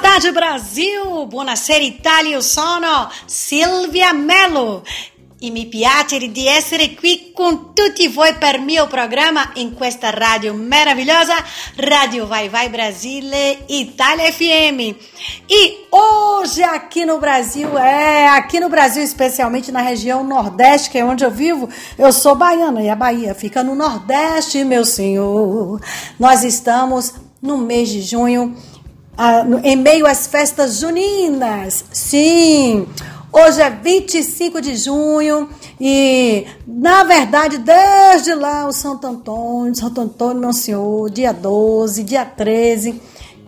Tarde, Brasil! Buonasera, Itália, io sono Silvia Mello e mi piacere di essere qui con tutti voi per mio programma in questa radio meravigliosa, Radio Vai Vai Brasile, Itália FM. E hoje aqui no Brasil, é, aqui no Brasil, especialmente na região Nordeste, que é onde eu vivo, eu sou baiana e a Bahia fica no Nordeste, meu senhor. Nós estamos no mês de junho ah, em meio às festas juninas. Sim, hoje é 25 de junho e, na verdade, desde lá o Santo Antônio, Santo Antônio, meu senhor, dia 12, dia 13,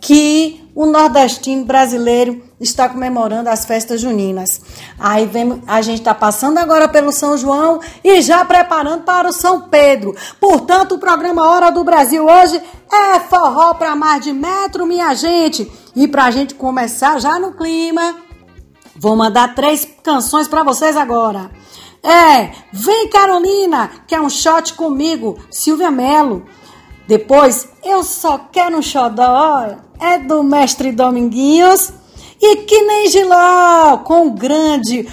que o nordestino brasileiro está comemorando as festas juninas. Aí vem, a gente está passando agora pelo São João e já preparando para o São Pedro. Portanto, o programa Hora do Brasil hoje é forró para mais de metro, minha gente. E para a gente começar já no clima, vou mandar três canções para vocês agora. É, Vem Carolina, que é um shot comigo, Silvia Melo. Depois, Eu Só Quero um Xodó, é do Mestre Dominguinhos. E que nem Giló, com o grande,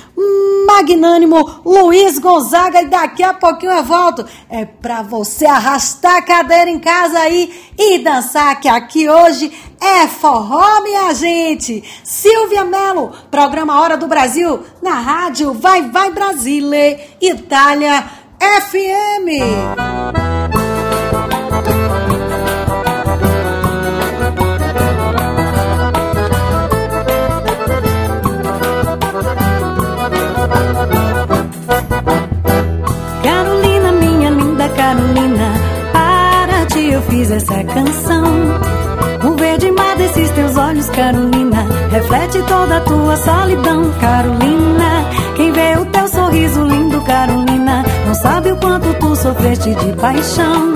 magnânimo Luiz Gonzaga. E daqui a pouquinho eu volto. É pra você arrastar a cadeira em casa aí e dançar, que aqui hoje é forró, minha gente. Silvia Mello, programa Hora do Brasil, na rádio Vai Vai Brasile, Itália FM. Carolina, para ti eu fiz essa canção. O verde mar desses teus olhos, Carolina, reflete toda a tua solidão, Carolina. Quem vê o teu sorriso lindo, Carolina, não sabe o quanto tu sofreste de paixão.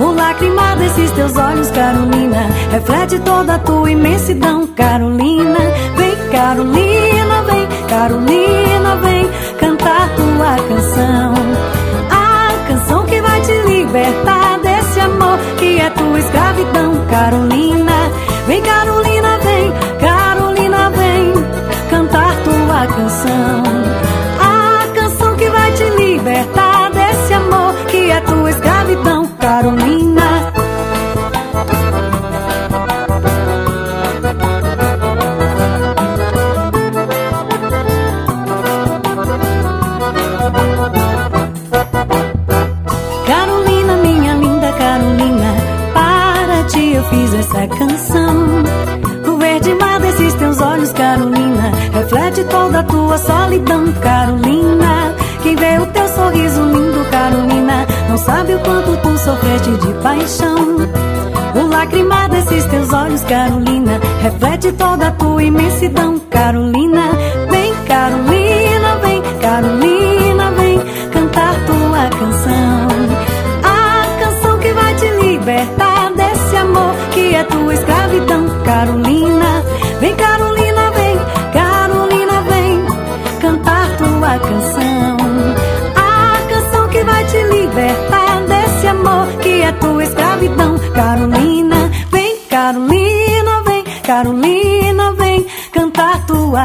O lacrimar desses teus olhos, Carolina, reflete toda a tua imensidão, Carolina. Vem, Carolina, Carolina, vem cantar tua canção libertar desse amor que é tua escravidão, Carolina. Vem, Carolina, O lacrimar desses teus olhos, Carolina, reflete toda a tua imensidão, Carolina,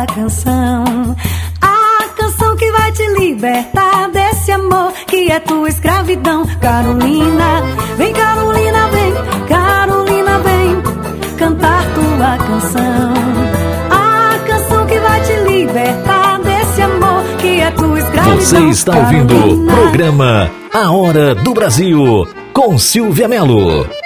canção. A canção que vai te libertar desse amor que é tua escravidão, Carolina. Vem, Carolina, vem, Carolina, vem cantar tua canção. A canção que vai te libertar desse amor que é tua escravidão. Você está ouvindo o programa A Hora do Brasil com Silvia Melo.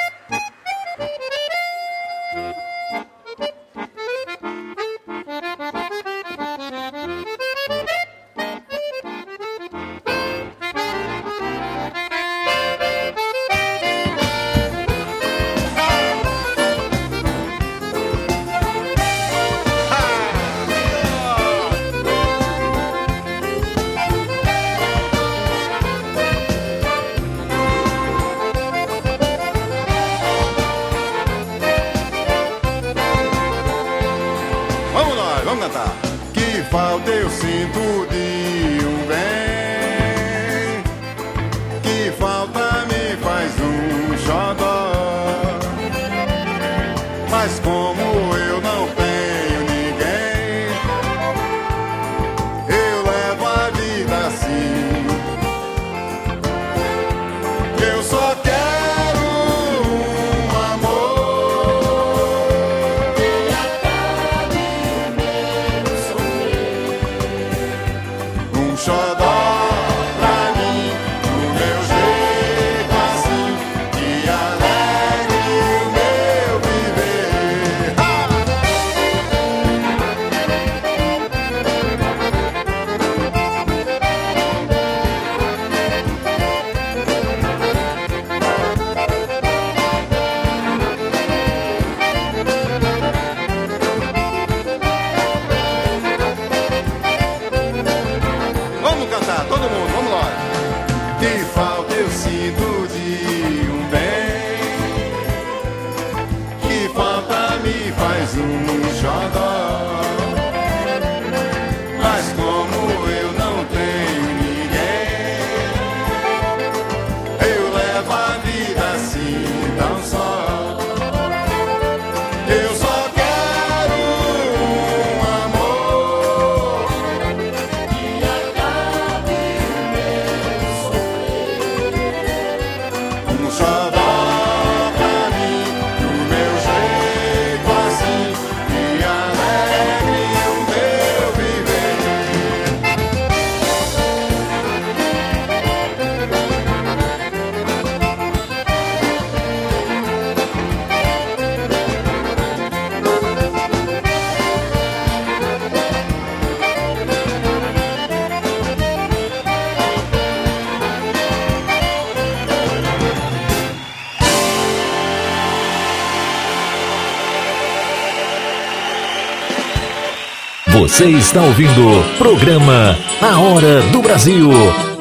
Você está ouvindo o programa A Hora do Brasil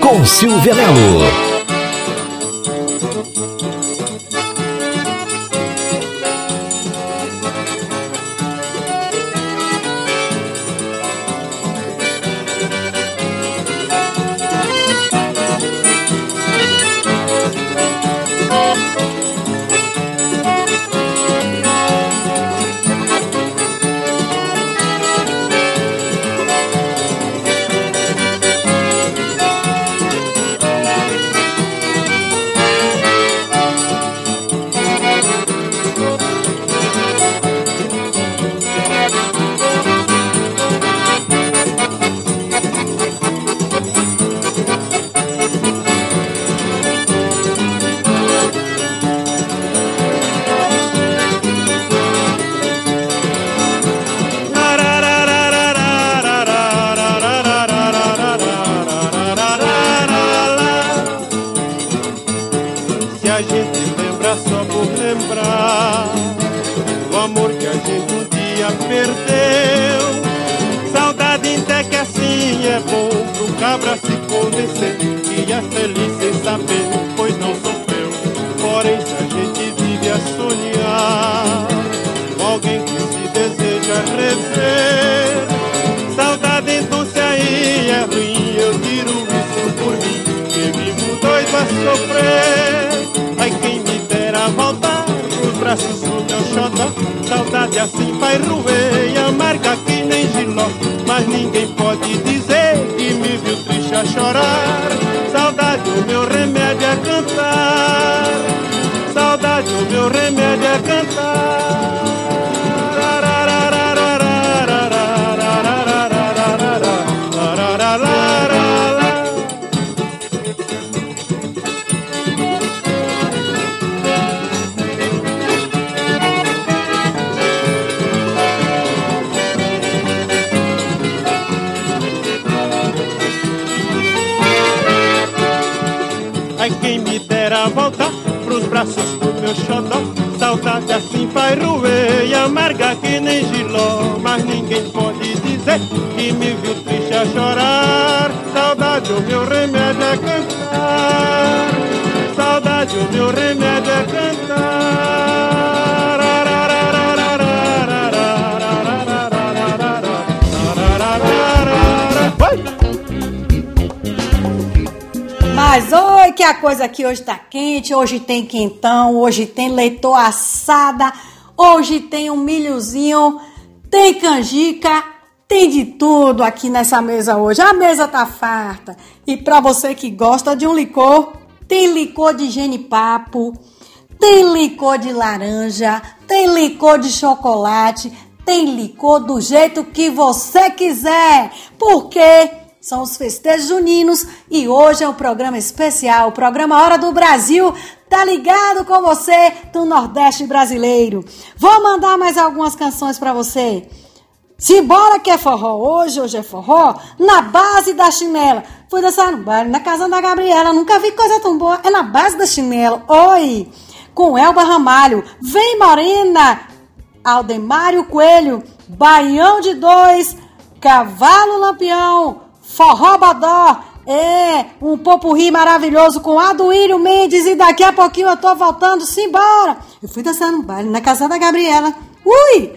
com Silvia Melo. Ai, quem me dera voltar pros braços do meu xodó. Saudade assim vai roer e amarga que nem giló. Mas ninguém pode dizer que me viu triste a chorar. Saudade, o meu remédio é cantar. Saudade, o meu remédio é cantar. Mas coisa aqui hoje tá quente, hoje tem quentão, hoje tem leitão assada, hoje tem um milhozinho, tem canjica, tem de tudo aqui nessa mesa hoje. A mesa tá farta. E para você que gosta de um licor, tem licor de genipapo, tem licor de laranja, tem licor de chocolate, tem licor do jeito que você quiser. Porque são os festejos juninos e hoje é um programa especial, o programa Hora do Brasil. Tá ligado com você do Nordeste brasileiro. Vou mandar mais algumas canções para você. Simbora que é forró hoje, hoje é forró, na base da chinela. Fui dançar no baile, na casa da Gabriela, nunca vi coisa tão boa, é na base da chinela. Oi, com Elba Ramalho, vem Morena, Aldemário Coelho, Baião de Dois, Cavalo Lampião, Forró é, um popurri maravilhoso com Aduírio Mendes e daqui a pouquinho eu tô voltando, simbora. Eu fui dançar no baile na casa da Gabriela. Ui!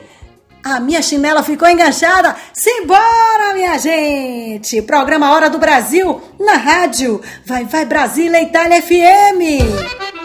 A minha chinela ficou enganchada. Simbora, minha gente! Programa Hora do Brasil na rádio. Vai, vai, Brasília, Itália FM.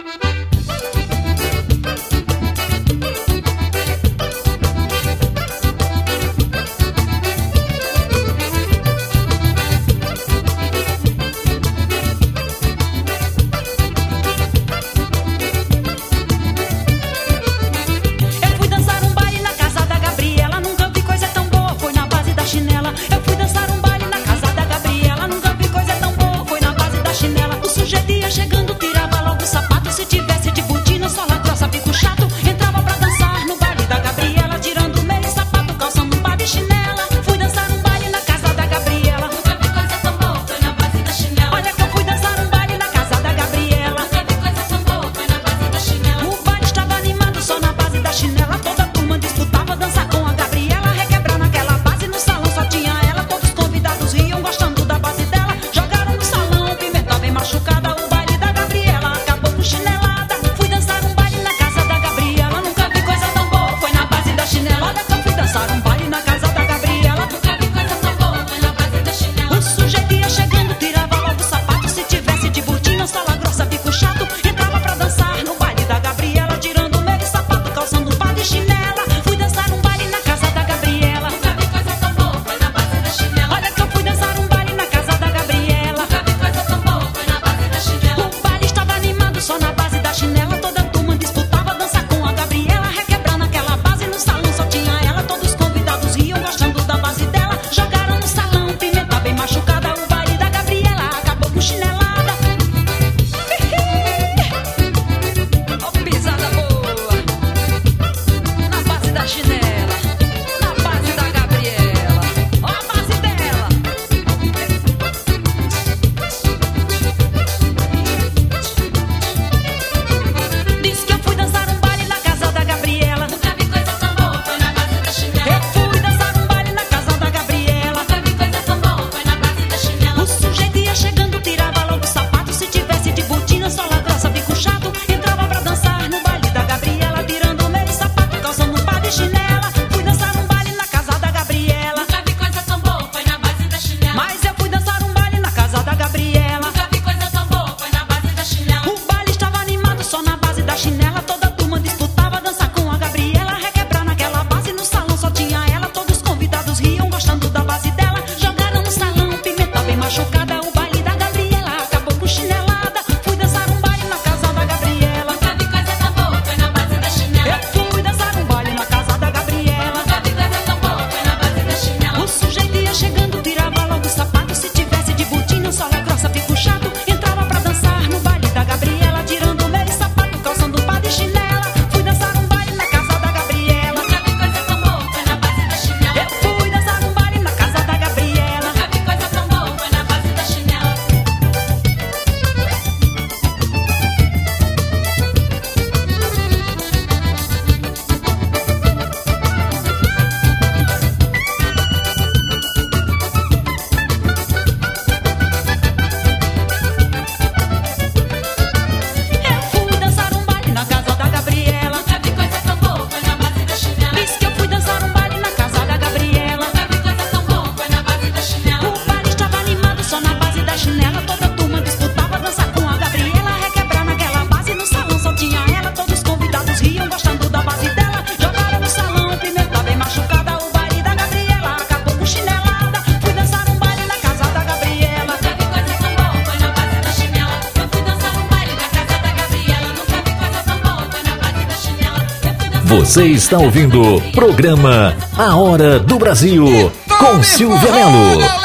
Você está ouvindo o programa A Hora do Brasil com Silvia Melo.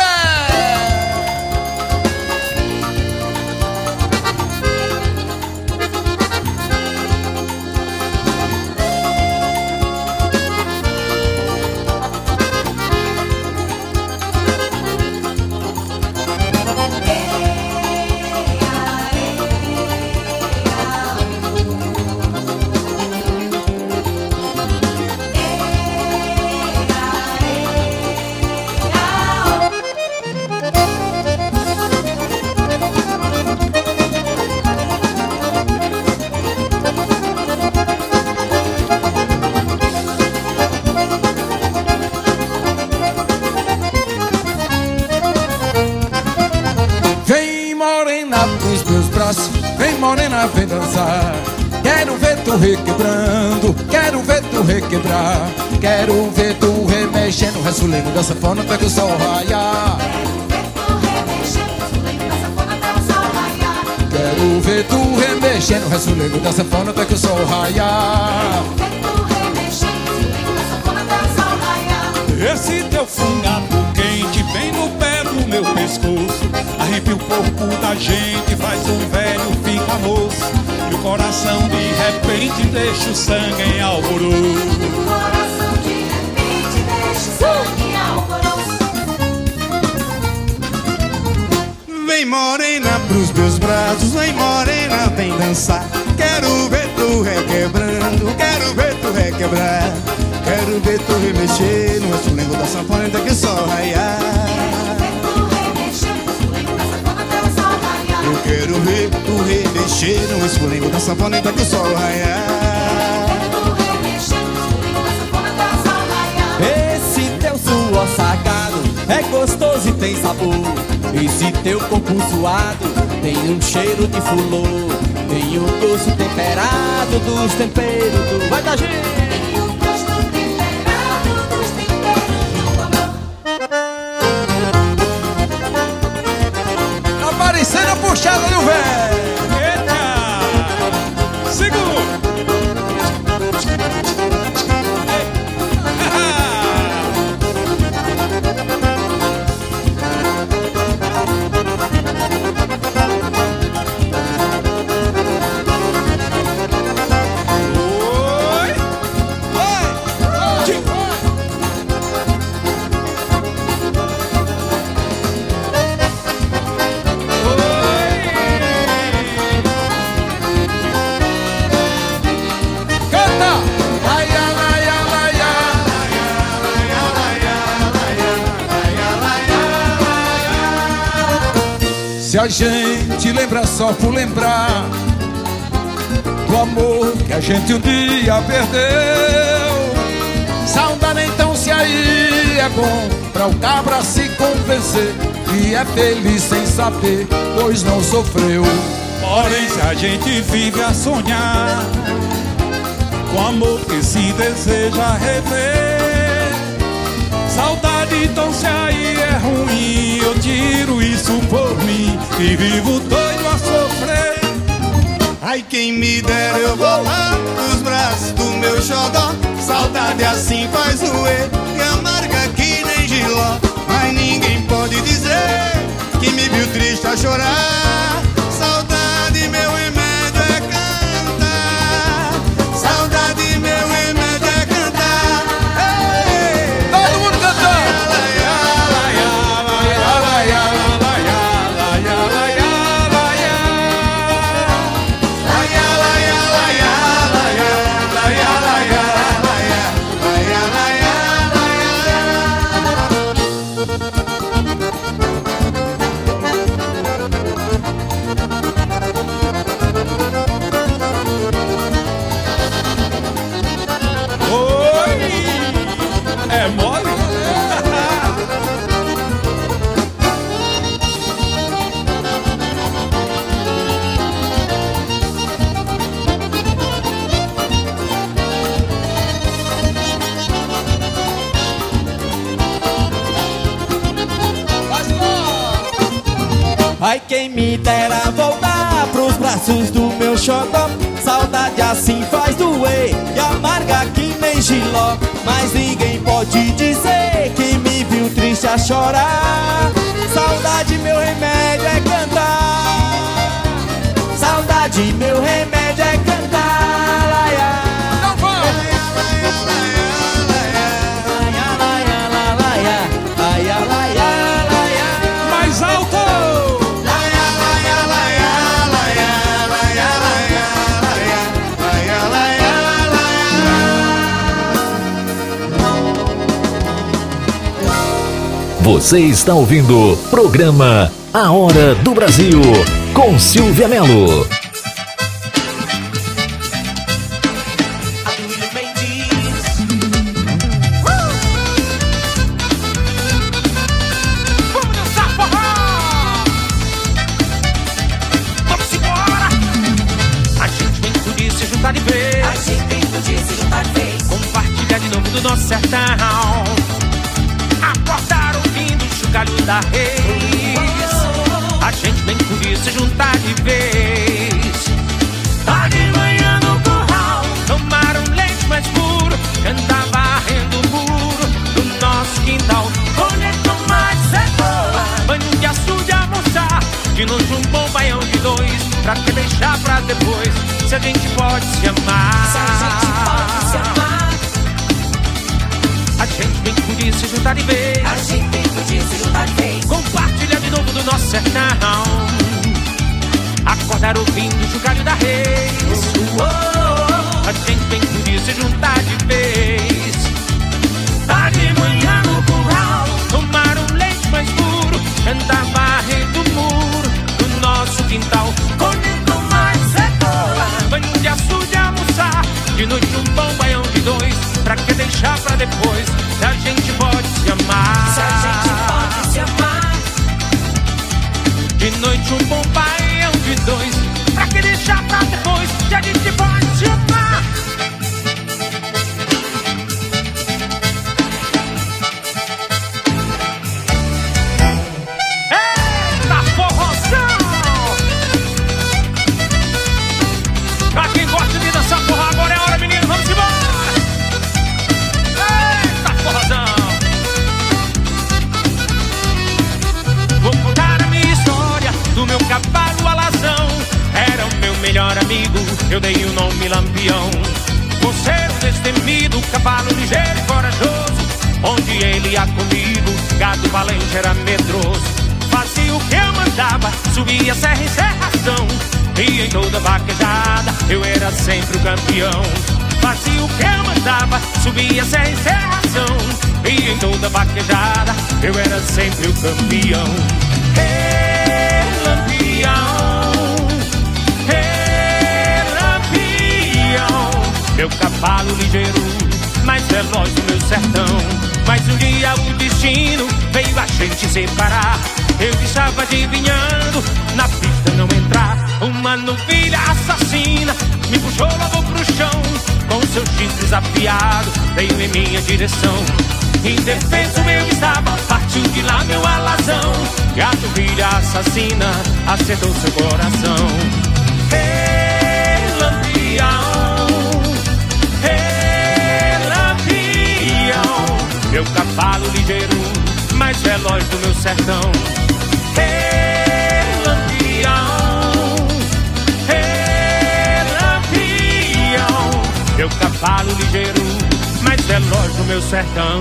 Gostoso e tem sabor. Esse teu corpo suado tem um cheiro de fulô, tem o um gosto temperado dos temperos do vai da gente. A gente lembra só por lembrar do amor que a gente um dia perdeu. Saudade então se aí é bom pra o cabra se convencer que é feliz sem saber, pois não sofreu. Porém, se a gente vive a sonhar com amor que se deseja rever, saudade então se aí é ruim, eu tiro isso por mim e vivo doido a sofrer. Ai, quem me dera eu voltar nos braços do meu xodó. Saudade assim faz doer e amarga que nem giló. Mas ninguém pode dizer que me viu triste a chorar. Você está ouvindo o programa A Hora do Brasil com Silvia Melo. Vamos dançar forró! Vamos embora! A gente vem podia se juntar de vez. A gente vem podia se juntar de vez. Compartilhar de novo do nosso sertão. Da. A gente vem podia se juntar de vez. Tá de manhã no curral. Tomar um leite mais puro. Cantar varrendo o muro do nosso quintal. Colher tomates é boa. Banho de açude almoçar. De noite um bom baião de dois. Pra que deixar pra depois? Se a gente pode se amar. Se a gente pode se amar. A gente bem podia se juntar de vez. A gente bem podia se juntar de vez. Compartilhar de novo do nosso sertão. Acordar ouvindo o chocalho da reis. A gente bem podia se juntar de vez. Tá de manhã no curral. Tomar um leite mais puro. Andar varrendo o muro do nosso quintal. Colher tomates é boa. Banho de açude almoçar. De noite um bom baião. Pra que deixar pra depois? Se a gente pode se amar. Se a gente pode se amar. De noite um bom baião de dois. Pra que deixar pra depois? Se a gente pode se amar. Eu dei o nome Lampião. Por ser um destemido, cavalo ligeiro e corajoso. Onde ele ia comigo, gado valente era medroso. Fazia o que eu mandava, subia serra em serração. E em toda vaquejada, eu era sempre o campeão. Fazia o que eu mandava, subia serra em serração. E em toda vaquejada, eu era sempre o campeão. Ei, Meu cavalo ligeiro, mais veloz do meu sertão. Mas um dia o destino veio a gente separar. Eu estava adivinhando, na pista não entrar. Uma novilha assassina me puxou logo pro chão. Com seus chifres afiados, veio em minha direção. Indefeso eu estava, partiu de lá meu alazão. E a novilha assassina acertou seu coração. Meu cavalo ligeiro, mais veloz do meu sertão. Ei, lampião, ei, lampião. Meu cavalo ligeiro, mais veloz do meu sertão.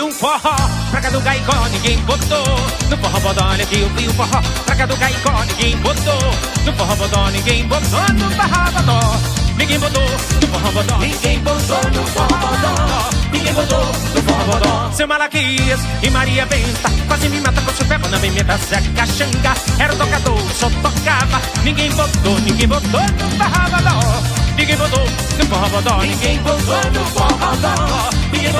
Um forró, pra cá do Gaicó ninguém botou. No forró bodó, olha que eu fui um forró, pra cá do Gaicó ninguém botou. No forró bodó ninguém botou, no forró bodó. Ninguém botou, no forró bodó. Ninguém botou, no forró bodó. Ninguém botou. Seu Malaquias e Maria Benta quase me mata com seu pé na memeta Zeca Xanga era o tocador, só tocava. Ninguém botou, ninguém botou no forró bodó. Ninguém botou no forró. Ninguém botou no forró. Ninguém.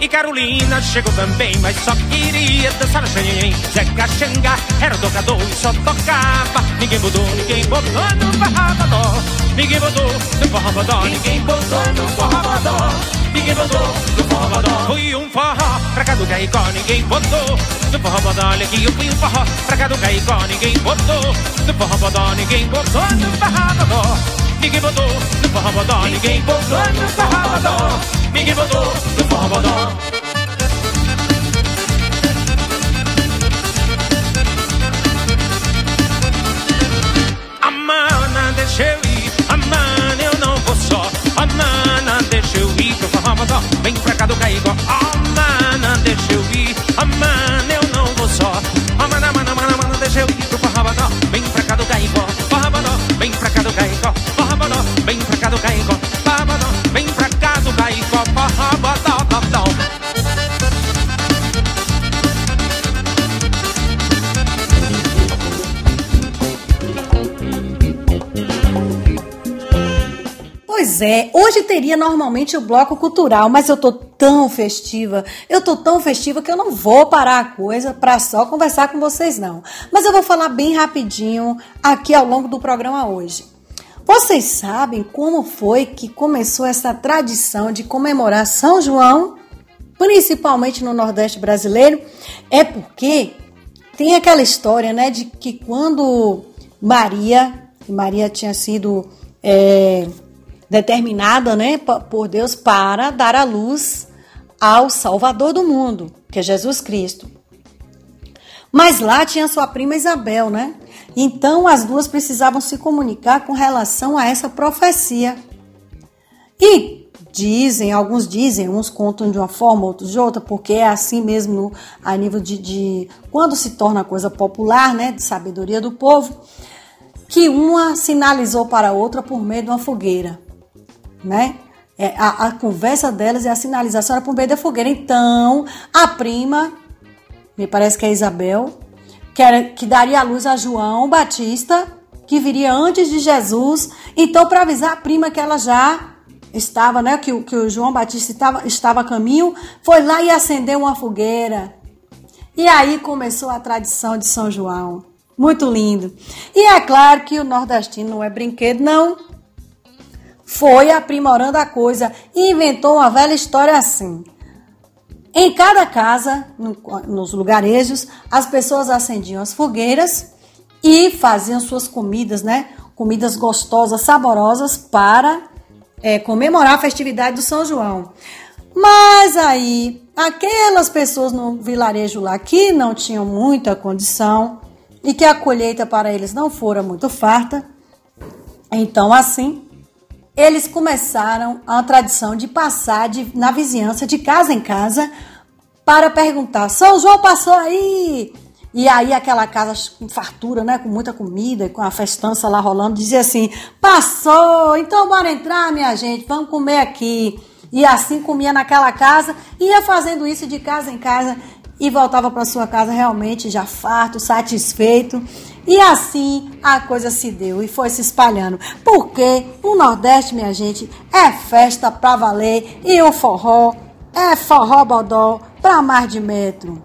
E Carolina chegou também, mas só queria dançar xanhen. Zeca Xanga era tocador e só tocava. Ninguém botou, ninguém botou no forró. Ninguém botou no forró. Ninguém botou no forró ninguém botou no forró. Fui um forró pra cá do Caicó, ninguém botou no forró bodó. Olha aqui, eu fui um forró pra cá do Caicó, ninguém botou no forró bodó, ninguém botou no forró bodó. Ninguém botou no forró bodó, ninguém botou no forró bodó. Ninguém botou no forró bodó. Amana, deixa eu ir, Amana, eu não vou só. Amana, deixa eu ir pro forró bodó. Vem pra cá do. Amana, deixa eu ir, Amana, eu não vou só. Amana, amana, amana, amana, deixa eu ir pro forró bodó. Vem pra cá do. É, hoje teria normalmente o bloco cultural, mas eu tô tão festiva, eu tô tão festiva que eu não vou parar a coisa para só conversar com vocês não. Mas eu vou falar bem rapidinho aqui ao longo do programa hoje. Vocês sabem como foi que começou essa tradição de comemorar São João, principalmente no Nordeste brasileiro? É porque tem aquela história, né, de que quando Maria, Maria tinha sido é, determinada, né, por Deus para dar a luz ao Salvador do mundo, que é Jesus Cristo. Mas lá tinha sua prima Isabel, né? Então as duas precisavam se comunicar com relação a essa profecia. E dizem, alguns dizem, uns contam de uma forma, outros de outra, porque é assim mesmo a nível de, de quando se torna coisa popular, né, de sabedoria do povo, que uma sinalizou para a outra por meio de uma fogueira, né? É, a, a conversa delas e a sinalização era por meio da fogueira. Então, a prima, me parece que é Isabel, que, era, que daria a luz a João Batista, que viria antes de Jesus. Então, para avisar a prima que ela já estava, né? Que, o- que o João Batista estava, estava a caminho, foi lá e acendeu uma fogueira. E aí começou a tradição de São João. Muito lindo. E é claro que o nordestino não é brinquedo, não. Foi aprimorando a coisa e inventou uma velha história assim. Em cada casa, no- nos lugarejos, as pessoas acendiam as fogueiras e faziam suas comidas, né? Comidas gostosas, saborosas para é, comemorar a festividade do São João. Mas aí, aquelas pessoas no vilarejo lá que não tinham muita condição e que a colheita para eles não fora muito farta, então assim, eles começaram a tradição de passar de, na vizinhança, de casa em casa, para perguntar: São João passou aí? E aí aquela casa com fartura, né, com muita comida, com a festança lá rolando, dizia assim: passou, então bora entrar, minha gente, vamos comer aqui. E assim comia naquela casa, ia fazendo isso de casa em casa e voltava para sua casa realmente já farto, satisfeito. E assim a coisa se deu e foi se espalhando. Porque o Nordeste, minha gente, é festa pra valer e o forró é forró bodó pra mais de metro.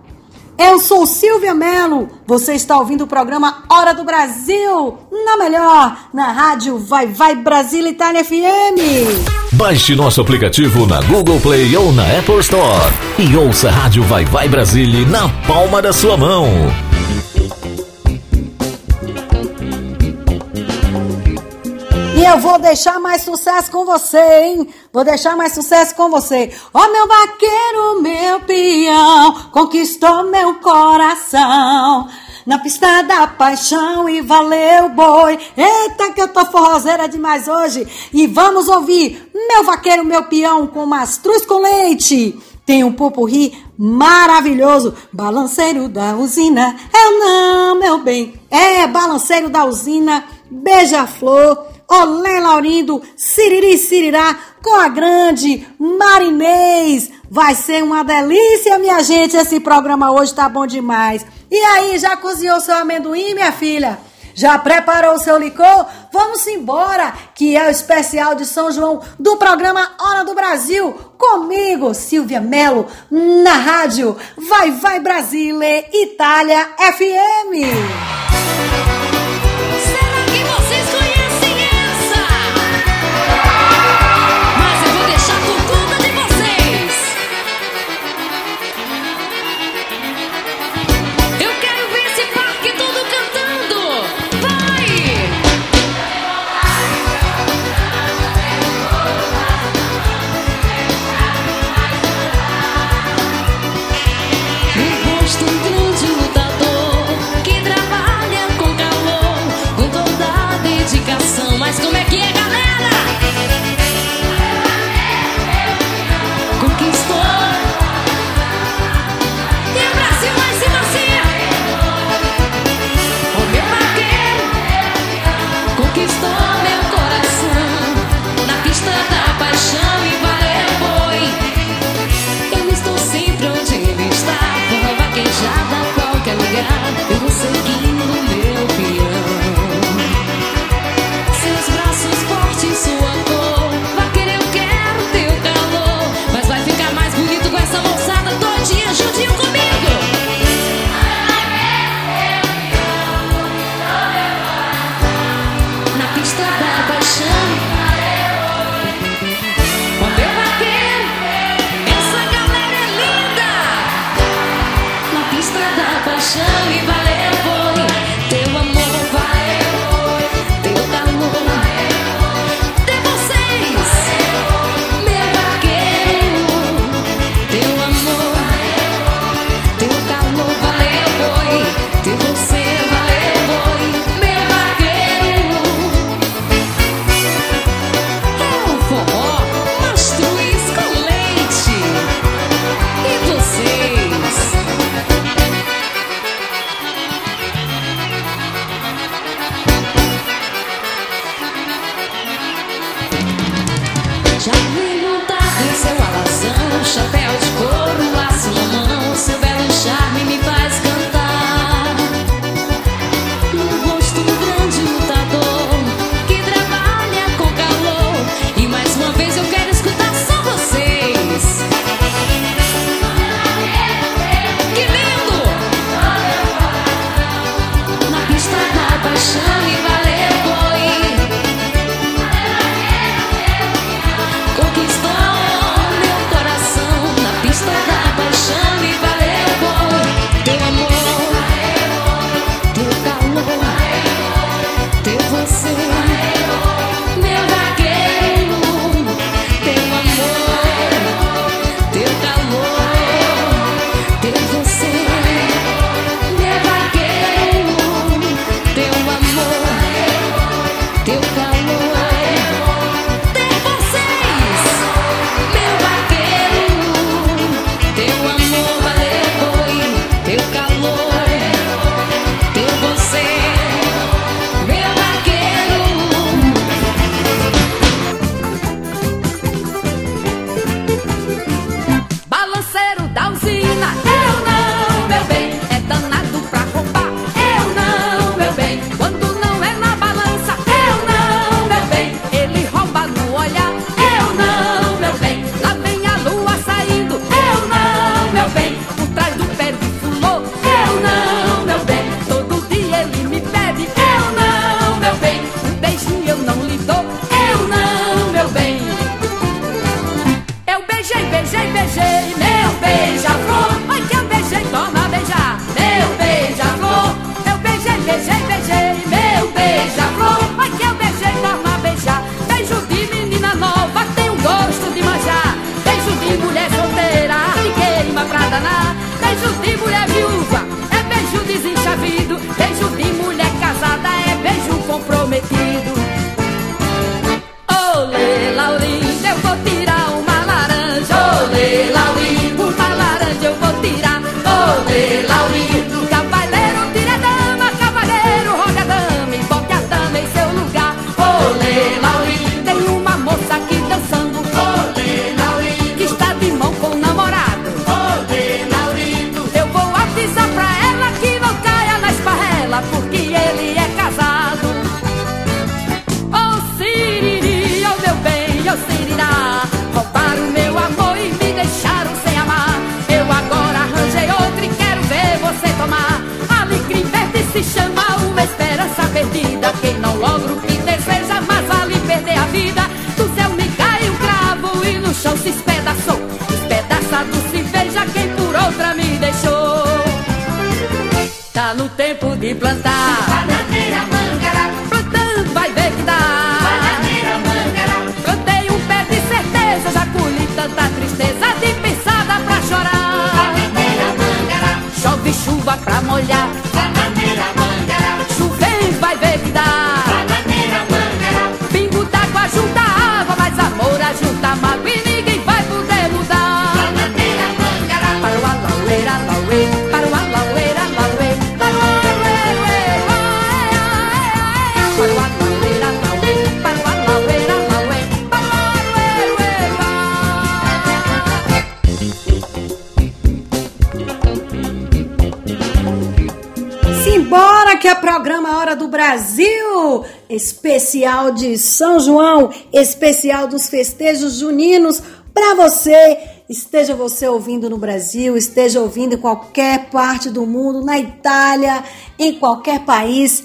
Eu sou Silvia Melo, você está ouvindo o programa Hora do Brasil, na melhor, na rádio Vai Vai Brasil Itália FM. Baixe nosso aplicativo na Google Play ou na Apple Store e ouça a Rádio Vai Vai Brasília na palma da sua mão. Eu vou deixar mais sucesso com você, hein? Vou deixar mais sucesso com você. Ó meu vaqueiro, meu peão, conquistou meu coração. Na pista da paixão e valeu boi. Eita que eu tô forrozeira demais hoje. E vamos ouvir meu vaqueiro, meu peão com mastruz com leite. Tem um pupurri maravilhoso, balanceiro da usina. Eu não, meu bem, é balanceiro da usina, beija-flor, olé Laurindo, siriri sirirá, com a grande Marinês. Vai ser uma delícia, minha gente, esse programa hoje tá bom demais. E aí, já cozinhou seu amendoim, minha filha? Já preparou o seu licor? Vamos embora, que é o especial de São João do programa Hora do Brasil. Comigo, Silvia Melo, na rádio Vai Vai Brasile, Itália FM. despedaçou. Despedaçado se veja quem por outra me deixou. Tá no tempo de plantar. Bananeira, mangara. Plantando vai ver que dá. Bananeira, mangara. Plantei um pé de certeza, já colhi tanta tristeza de pisada pra chorar. Bananeira, mangara. Chove chuva pra molhar. Especial de São João, especial dos festejos juninos para você. Esteja você ouvindo no Brasil, esteja ouvindo em qualquer parte do mundo, na Itália, em qualquer país.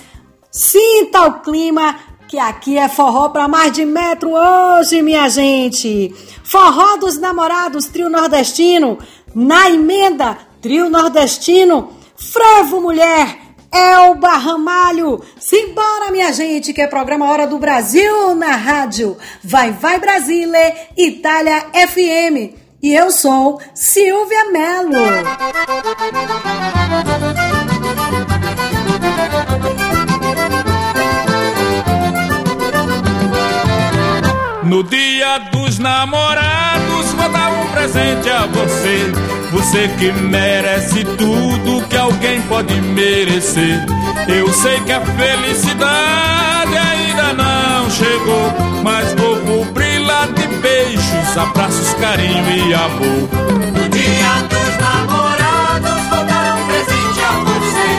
Sinta o clima que aqui é forró para mais de metro hoje, minha gente. Forró dos namorados, trio nordestino. Na emenda, trio nordestino. Frevo Mulher, Elba Ramalho. Simbora, minha gente, que é programa Hora do Brasil na rádio. Vai, vai Brasília, Itália FM. E eu sou Silvia Mello. No dia dos namorados, vou dar um presente a você. Você que merece tudo que alguém pode merecer. Eu sei que a felicidade ainda não chegou, mas vou cobri-la de beijos, abraços, carinho e amor. No dia dos namorados, vou dar um presente a você.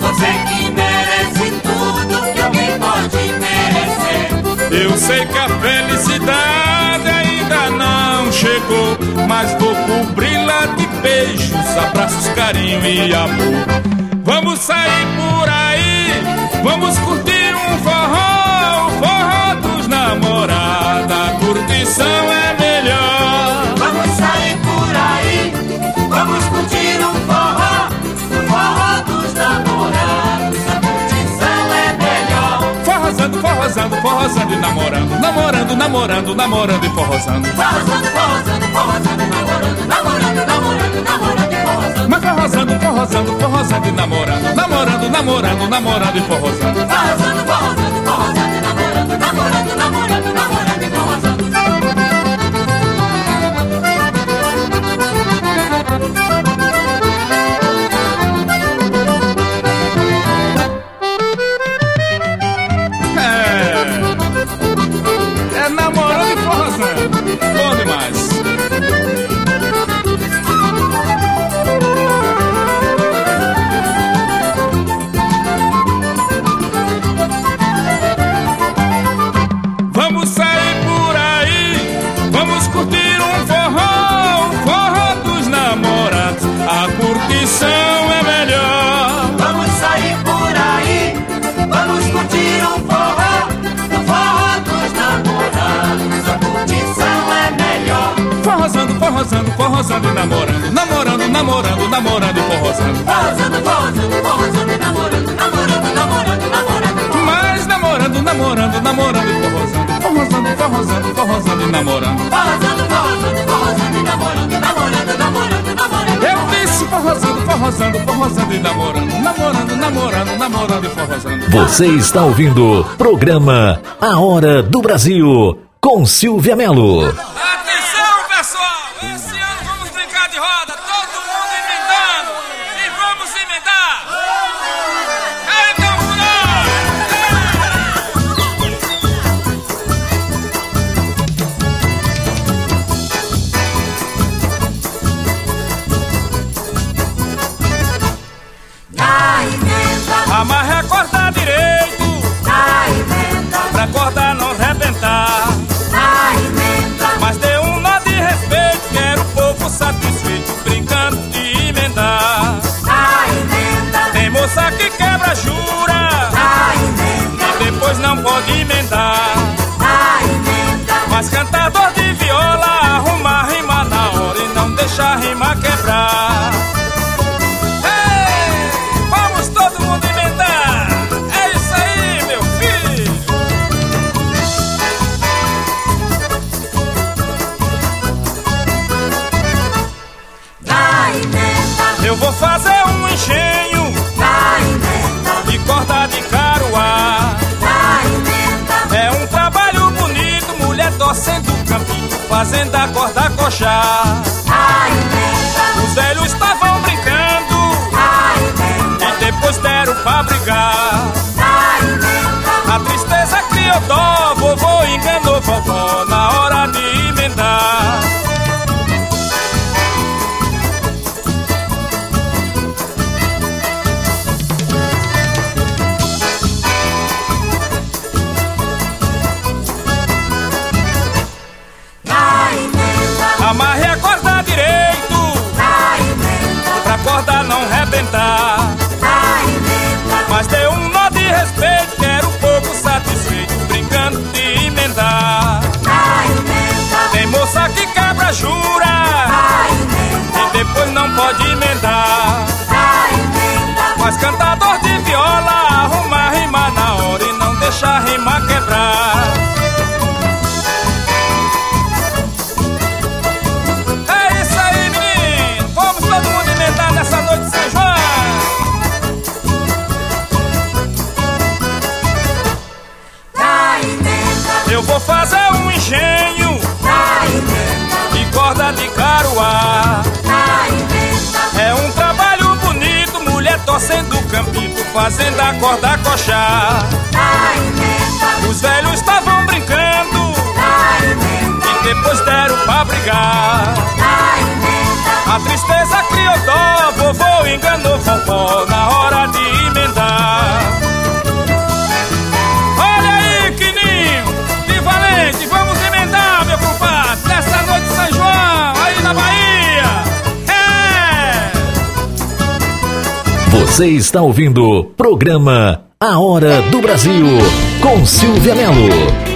Você que merece tudo que alguém pode merecer. Eu sei que a felicidade beijos, abraços, carinho e amor. Vamos sair por aí, vamos curtir um forró, o forró dos namorados. A curtição é melhor. Vamos sair por aí, vamos curtir um forró, o forró dos namorados. A curtição é melhor. Forrosando, forrosando, forrosando e namorando, namorando, namorando, namorando e forrosando. Forrosando, forrosando, forrosando, namorando, namorando, namorando, namorando e forrosando. Mas forrosando, forrosando, forrosando e namorando, namorando, namorando, namorando e forrosando. Forrosando, forrosando, forrosando, namorando, namorando, namorando, namorando e forrosando. Forrosando, forrosando, e namorando, namorando, namorando, namorando e forrosando. Forrosando, forrosando, forrosando e namorando, namorando, namorando, namorando. Mas namorando, namorando, namorando e forrosando. Forrosando, forrosando, forrosando e namorando. Forrosando, forrosando, forrosando e namorando, namorando, namorando, namorando. Eu disse forrosando, forrosando, forrosando e namorando. Namorando, namorando, namorando e forrosando. Você está ouvindo programa A Hora do Brasil com Silvia Melo. Campito fazendo a corda coxar. Os velhos estavam brincando e depois deram pra brigar. A tristeza criou dó, vovô enganou vovó na hora de emendar. Você está ouvindo o programa A Hora do Brasil com Silvia Melo.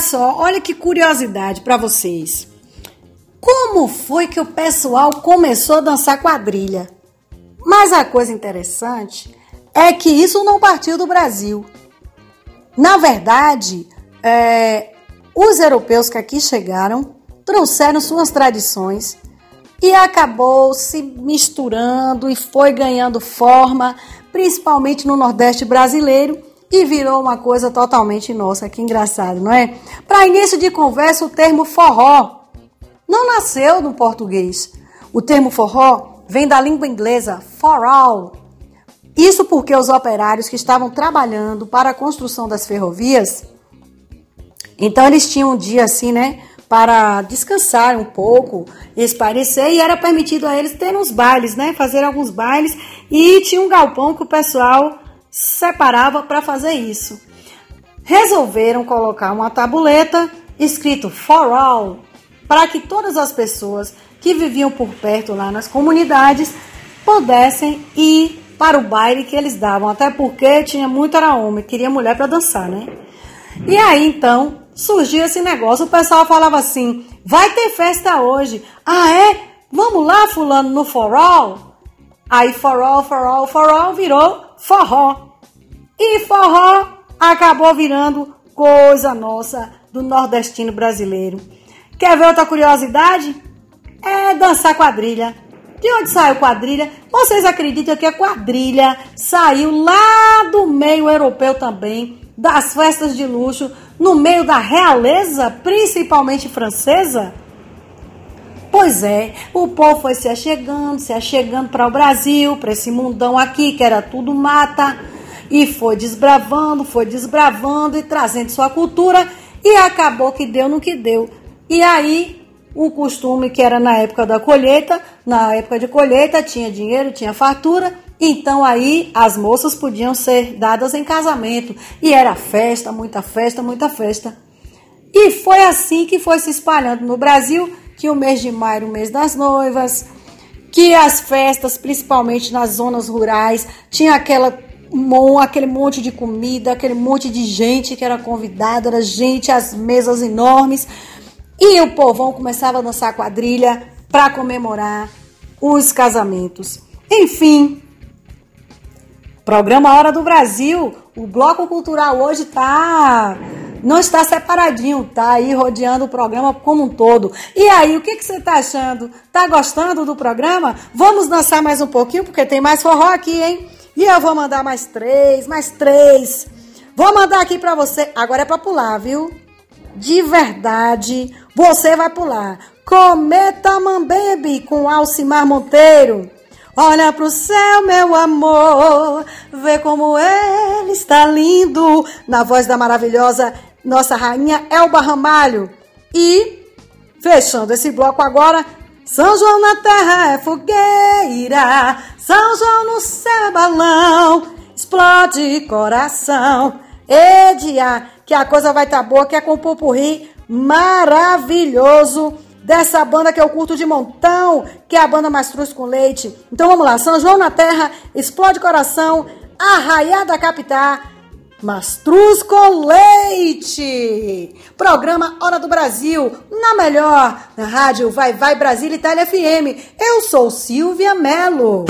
Só, olha que curiosidade para vocês. Como foi que o pessoal começou a dançar quadrilha? Mas a coisa interessante é que isso não partiu do Brasil. Na verdade, é, os europeus que aqui chegaram trouxeram suas tradições e acabou se misturando e foi ganhando forma, principalmente no Nordeste brasileiro, e virou uma coisa totalmente nossa. Que engraçado, não é? Para início de conversa, o termo forró não nasceu no português. O termo forró vem da língua inglesa for all. Isso porque os operários que estavam trabalhando para a construção das ferrovias, então eles tinham um dia assim, né, para descansar um pouco, esparecer, e era permitido a eles ter uns bailes, né, fazer alguns bailes, e tinha um galpão que o pessoal separava para fazer isso. Resolveram colocar uma tabuleta escrito For All, para que todas as pessoas que viviam por perto lá nas comunidades pudessem ir para o baile que eles davam, até porque tinha muito era homem, queria mulher para dançar, né? E aí então surgiu esse negócio, o pessoal falava assim: "Vai ter festa hoje". Ah, é? Vamos lá, fulano, no For All? Aí For All, For All, For All virou forró. E forró acabou virando coisa nossa do nordestino brasileiro. Quer ver outra curiosidade? É dançar quadrilha. De onde saiu quadrilha? Vocês acreditam que a quadrilha saiu lá do meio europeu também, das festas de luxo, no meio da realeza, principalmente francesa? Pois é, o povo foi se achegando, se achegando para o Brasil, para esse mundão aqui que era tudo mata, e foi desbravando, foi desbravando e trazendo sua cultura, e acabou que deu no que deu. E aí, o costume que era na época da colheita, na época de colheita tinha dinheiro, tinha fartura, então aí as moças podiam ser dadas em casamento, e era festa, muita festa, muita festa. E foi assim que foi se espalhando no Brasil que o mês de maio era o mês das noivas, que as festas, principalmente nas zonas rurais, tinha aquela aquele monte de comida, aquele monte de gente que era convidada, era gente, as mesas enormes. E o povão começava a dançar quadrilha para comemorar os casamentos. Enfim, programa Hora do Brasil, o bloco cultural hoje tá não está separadinho, tá aí rodeando o programa como um todo. E aí, o que, que você está achando? Tá gostando do programa? Vamos dançar mais um pouquinho, porque tem mais forró aqui, hein? E eu vou mandar mais três, mais três. Vou mandar aqui para você. Agora é para pular, viu? De verdade, você vai pular. Cometa Mambembe com Alcimar Monteiro. Olha pro céu, meu amor, vê como ele está lindo. Na voz da maravilhosa nossa rainha Elba Ramalho. E, fechando esse bloco agora, São João na terra é fogueira, São João no céu é balão, explode coração. Edia, que a coisa vai estar tá boa, que é com pupurri maravilhoso dessa banda que eu curto de montão, que é a banda Mastruz com Leite. Então vamos lá, São João na Terra, Explode Coração, Capital, Mastruz com Leite. Programa Hora do Brasil, na melhor, na rádio Vai Vai Brasil Itália FM. Eu sou Silvia Mello.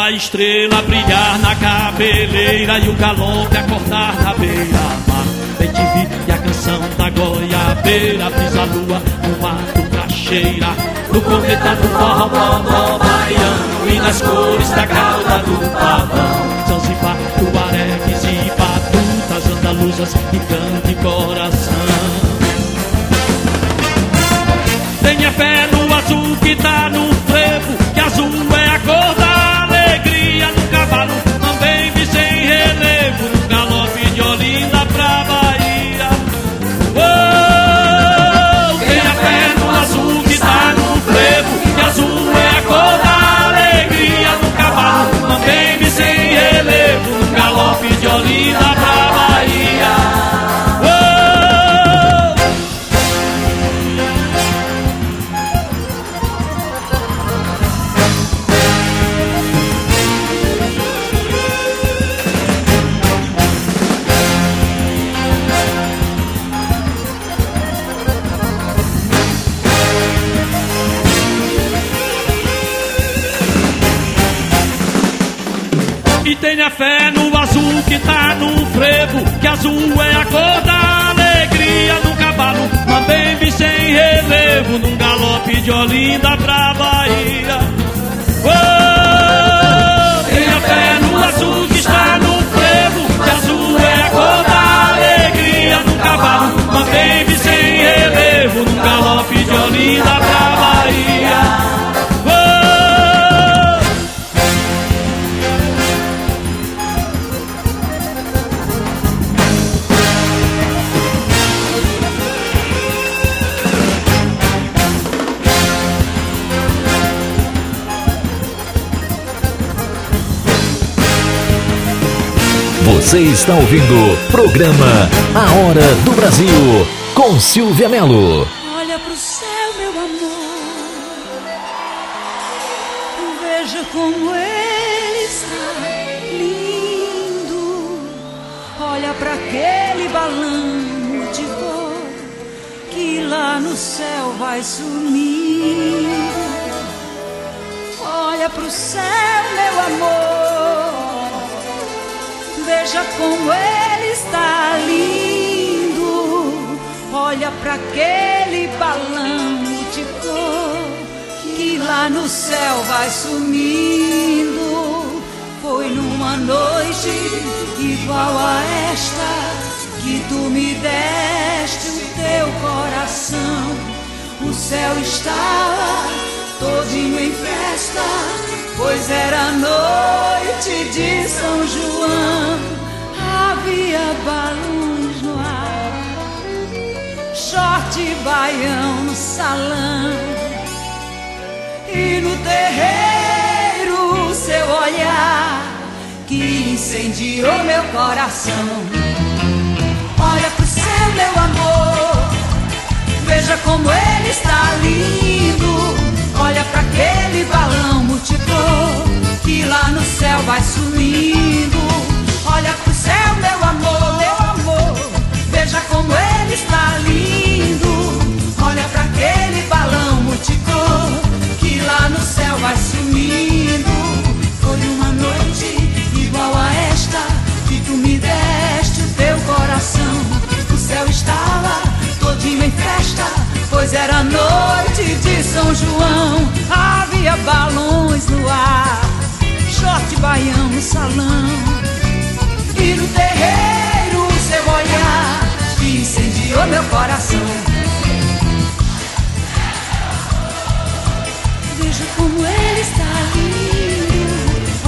A estrela brilhar na cabeleira e o galope acordar na beira-mar. Te vi e a canção da goiabeira, brisa lua no mato cacheira. No cometa do forró, baiano e nas cores da cauda do pavão. Zanzibar, tuaregues e batutas andaluzas e grande coração. Num galope de Olinda pra Bahia. Oh, Você está ouvindo o programa A Hora do Brasil com Silvia Melo. Olha pro céu, meu amor. Veja como ele está lindo. Olha para aquele balão de cor que lá no céu vai sumir. Olha pro céu, meu amor. Veja como ele está lindo. Olha para aquele balão de cor que lá no céu vai sumindo. Foi numa noite igual a esta que tu me deste o teu coração. O céu estava todinho em festa, pois era noite de São João. Havia balões no ar, short baião no salão, e no terreiro seu olhar que incendiou meu coração. Olha pro céu, meu amor, veja como ele está lindo. Olha para aquele balão multicor que lá no céu vai sumindo. Olha amor, meu amor. Veja como ele está lindo. Olha para aquele balão multicor que lá no céu vai sumindo. Foi uma noite igual a esta que tu me deste o teu coração. O céu estava todinho em festa, pois era noite de São João. Havia balões no ar, short baião no salão. E no terreiro seu olhar incendiou meu coração. Veja como ele está lindo.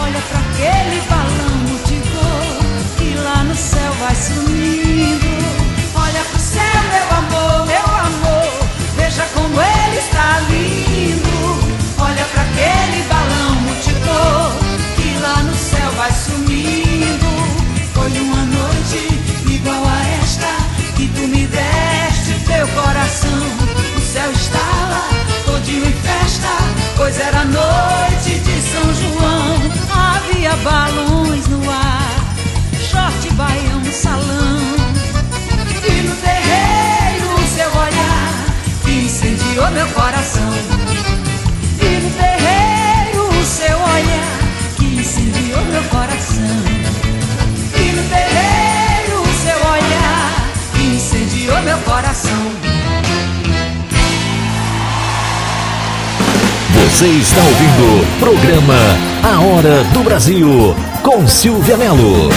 Olha para aquele balão de cor que lá no céu vai sumindo. Olha pro céu, meu amor, meu amor. Veja como ele está lindo. Olha para aquele balão multicor que lá no céu vai sumindo. Pois era noite de São João. Havia balões no ar, short baião salão. E no terreiro seu olhar que incendiou meu coração. E no terreiro seu olhar que incendiou meu coração. E no terreiro seu olhar que incendiou meu coração. Você está ouvindo o programa A Hora do Brasil com Silvia Melo.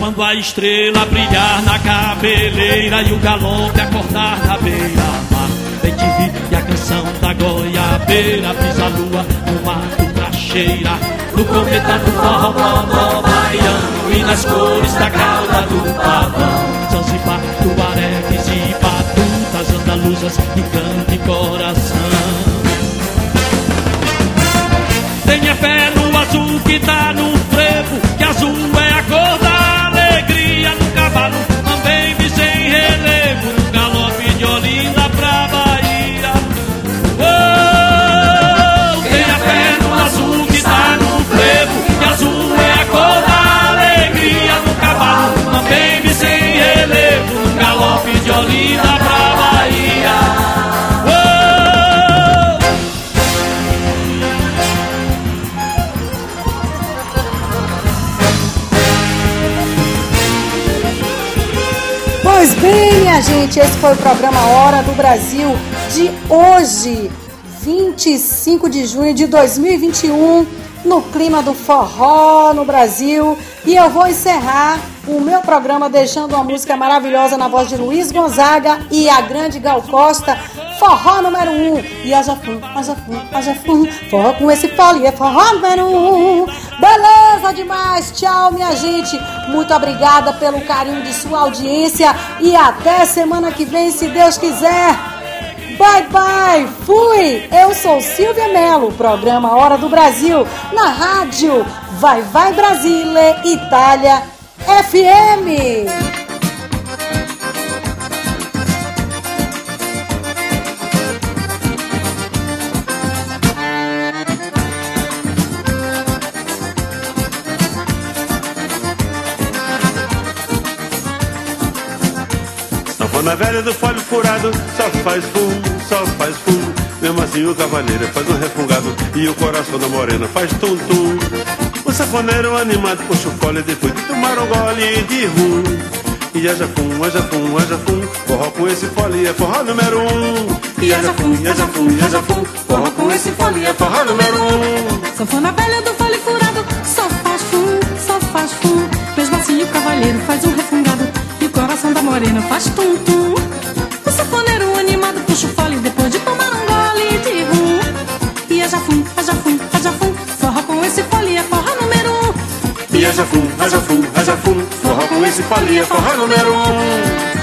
Quando a estrela brilhar na cabeleira e o galope acordar na beira-mar. E a canção da goiabeira brisa a lua no mato pra cheirar. No cometa do forró, baiano e nas cores da cauda do pavão. Zanzibar, tuareques e batutas andaluzas e canto e coração. Tenha fé no azul que tá no frevo, que azul é a cor da alegria no cavalo, também vi minha gente, esse foi o programa Hora do Brasil de hoje, 25 de junho de 2021, no clima do forró no Brasil. E eu vou encerrar o meu programa deixando uma música maravilhosa na voz de Luiz Gonzaga e a grande Gal Costa, forró número 1. Um. E haja fum, haja fum, haja fum, forró com esse poli é forró número 1. Um. Beleza demais, tchau minha gente. Muito obrigada pelo carinho de sua audiência e até semana que vem, se Deus quiser. Bye bye, fui! Eu sou Silvia Mello, programa Hora do Brasil, na rádio Vai Vai Brasília, Itália FM. Faz fumo, só faz fumo. Mesmo assim o cavaleiro faz um refungado e o coração da morena faz tum-tum. O safoneiro animado puxa o fole depois de tomar um gole de rum. E haja fum, haja fum, haja fum, forró com esse fole é forró número um. E haja fum, haja fum, haja fum, forró com esse fole é forró número um. Sanfona velha do fole furado, só faz fum, só faz fum. Mesmo assim o cavalheiro faz um refungado e o coração da morena faz tum Haja fum, haja fum, forró com esse fole é forró número um.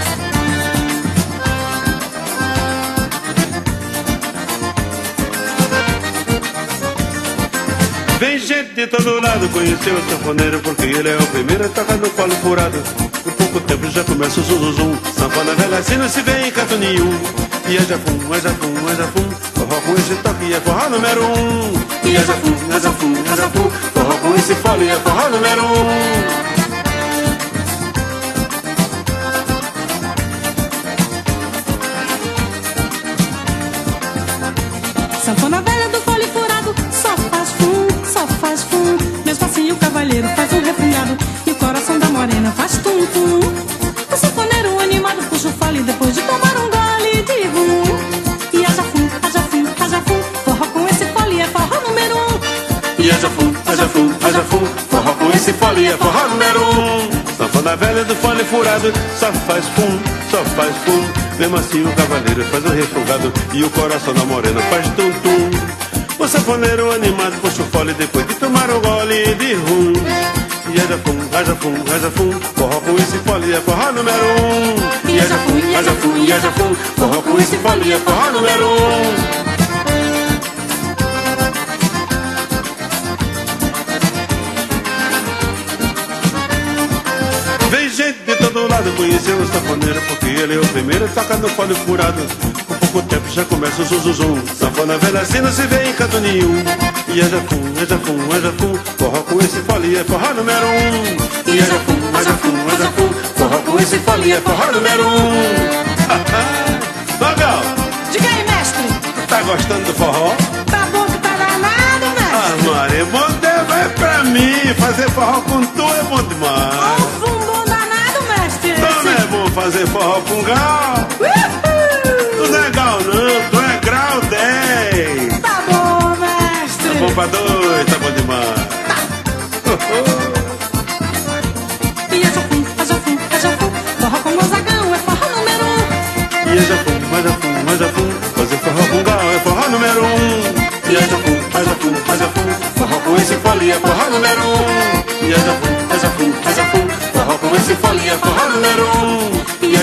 Vem gente de todo lado conhecer o sanfoneiro Porque ele é o primeiro a tocar no colo furado. Por pouco tempo já começa o zum Sanfona velha assim não se vê em canto nenhum. E é jafum, é jafum, é jafum. Forró com esse toque é forró número um. E é jafum, é jafum, é jafum. Forró esse fole é forró número um fole é forró número um Sanfona velha do fole furado Só faz fum, só faz fum. Mesmo assim o cavaleiro faz um refogado E o coração da morena faz tum tum O sanfoneiro animado puxa o fole Depois de tomar um gole de rum. É jafum, é jafum, é jafum Forró com esse fole é forró número um. Jafum, é jafum, e é jafum Forró com esse fole é forró número um lado conhecer o sanfoneiro Porque ele é o primeiro a tocar no fole furado Com pouco tempo já começa o zuzuzum Sanfona velha assim não se vê em canto nenhum E é jafum, é jafum, é jafum. Forró com esse fole é forró número um. E é jafum, é jafum, é jafum. Forró com esse fole é forró número um. Babel, Diga aí, mestre, tá gostando do forró? tá bom que tá danado, mestre? Ah, Maria, bom tempo vai pra mim. Fazer forró com tu é bom demais. Um fazer forró com gal Uhul. Tu não é gal não, tu é grau 10 Tá bom, mestre. Tá bom pra dois, tá bom demais. E haja fum, haja fum, haja fum, forró com Gonzagão é forró número um. E é jafum, é jafum, é jafum Fazer forró com gal é forró número um. E é jafum, é jafum, é jafum Forró com esse fole é forró número um. E é jafum, é jafum, é jafum Forró com esse fole é forró número um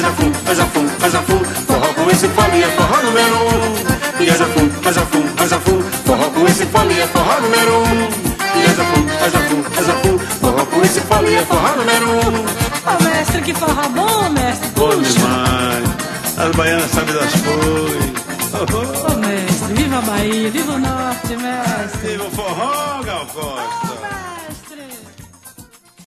E é jafum, é jafum, é jafum Forró com esse fole é forró número um E é jafum, é jafum, é jafum Forró com esse fole é forró número um E é jafum, é jafum, é jafum Forró com esse fole é forró número um Ô, mestre, que forró bom, mestre. Bom demais. As baianas sabem das coisas. Ô, mestre, viva a Bahia, viva o Norte, mestre. Viva o forró, Gal Costa.